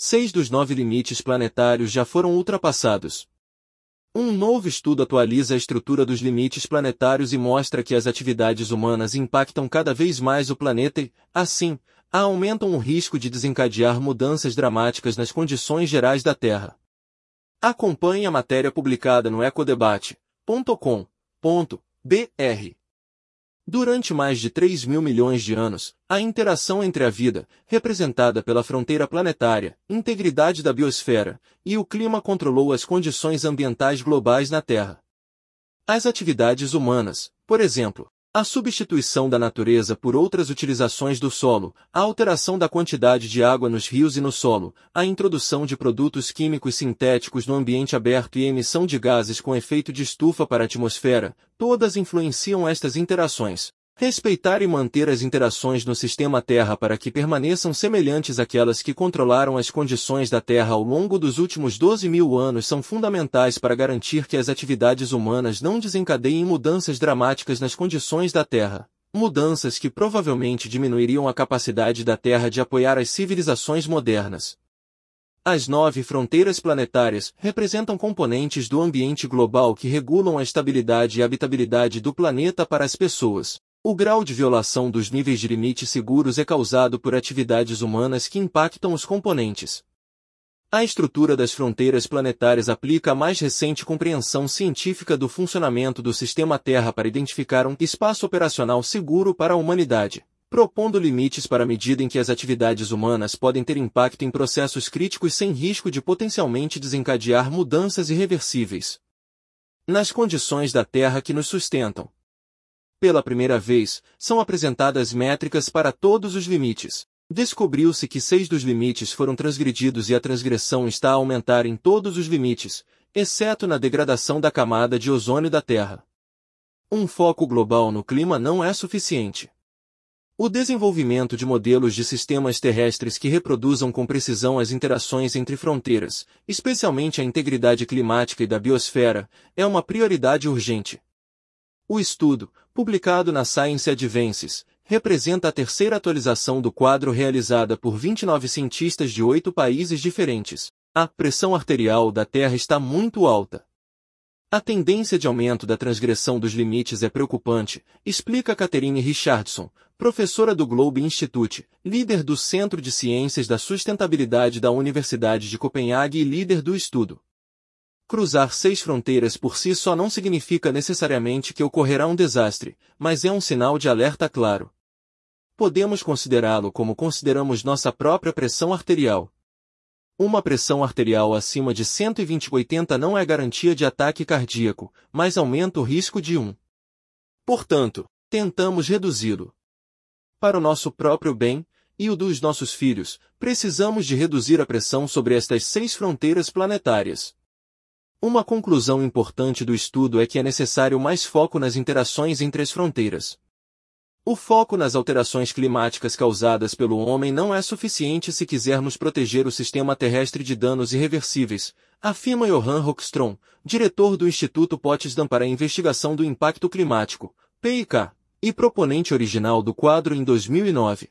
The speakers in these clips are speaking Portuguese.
Seis dos nove limites planetários já foram ultrapassados. Um novo estudo atualiza a estrutura dos limites planetários e mostra que as atividades humanas impactam cada vez mais o planeta e, assim, aumentam o risco de desencadear mudanças dramáticas nas condições gerais da Terra. Acompanhe a matéria publicada no ecodebate.com.br. Durante mais de 3 mil milhões de anos, a interação entre a vida, representada pela fronteira planetária, integridade da biosfera, e o clima controlou as condições ambientais globais na Terra. As atividades humanas, por exemplo, a substituição da natureza por outras utilizações do solo, a alteração da quantidade de água nos rios e no solo, a introdução de produtos químicos sintéticos no ambiente aberto e a emissão de gases com efeito de estufa para a atmosfera, todas influenciam estas interações. Respeitar e manter as interações no sistema Terra para que permaneçam semelhantes àquelas que controlaram as condições da Terra ao longo dos últimos 12 mil anos são fundamentais para garantir que as atividades humanas não desencadeiem mudanças dramáticas nas condições da Terra. Mudanças que provavelmente diminuiriam a capacidade da Terra de apoiar as civilizações modernas. As nove fronteiras planetárias representam componentes do ambiente global que regulam a estabilidade e habitabilidade do planeta para as pessoas. O grau de violação dos níveis de limite seguros é causado por atividades humanas que impactam os componentes. A estrutura das fronteiras planetárias aplica a mais recente compreensão científica do funcionamento do sistema Terra para identificar um espaço operacional seguro para a humanidade, propondo limites para a medida em que as atividades humanas podem ter impacto em processos críticos sem risco de potencialmente desencadear mudanças irreversíveis. Nas condições da Terra que nos sustentam, pela primeira vez, são apresentadas métricas para todos os limites. Descobriu-se que seis dos limites foram transgredidos e a transgressão está a aumentar em todos os limites, exceto na degradação da camada de ozônio da Terra. Um foco global no clima não é suficiente. O desenvolvimento de modelos de sistemas terrestres que reproduzam com precisão as interações entre fronteiras, especialmente a integridade climática e da biosfera, é uma prioridade urgente. O estudo, publicado na Science Advances, representa a terceira atualização do quadro realizada por 29 cientistas de oito países diferentes. A pressão arterial da Terra está muito alta. A tendência de aumento da transgressão dos limites é preocupante, explica Catherine Richardson, professora do Globe Institute, líder do Centro de Ciências da Sustentabilidade da Universidade de Copenhague e líder do estudo. Cruzar seis fronteiras por si só não significa necessariamente que ocorrerá um desastre, mas é um sinal de alerta claro. Podemos considerá-lo como consideramos nossa própria pressão arterial. Uma pressão arterial acima de 120-80 não é garantia de ataque cardíaco, mas aumenta o risco de um. Portanto, tentamos reduzi-lo. Para o nosso próprio bem, e o dos nossos filhos, precisamos de reduzir a pressão sobre estas seis fronteiras planetárias. Uma conclusão importante do estudo é que é necessário mais foco nas interações entre as fronteiras. O foco nas alterações climáticas causadas pelo homem não é suficiente se quisermos proteger o sistema terrestre de danos irreversíveis, afirma Johan Rockstrom, diretor do Instituto Potsdam para a Investigação do Impacto Climático, PIK, e proponente original do quadro em 2009.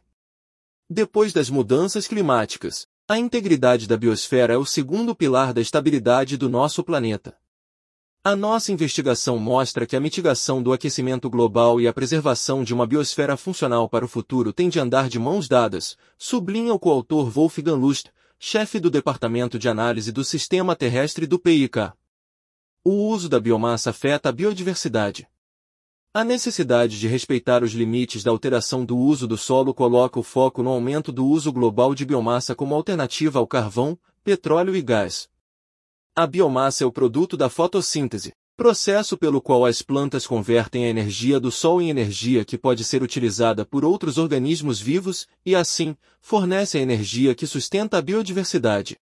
Depois das mudanças climáticas, a integridade da biosfera é o segundo pilar da estabilidade do nosso planeta. A nossa investigação mostra que a mitigação do aquecimento global e a preservação de uma biosfera funcional para o futuro têm de andar de mãos dadas, sublinha o coautor Wolfgang Lust, chefe do Departamento de Análise do Sistema Terrestre do PIK. O uso da biomassa afeta a biodiversidade. A necessidade de respeitar os limites da alteração do uso do solo coloca o foco no aumento do uso global de biomassa como alternativa ao carvão, petróleo e gás. A biomassa é o produto da fotossíntese, processo pelo qual as plantas convertem a energia do sol em energia que pode ser utilizada por outros organismos vivos e, assim, fornece a energia que sustenta a biodiversidade.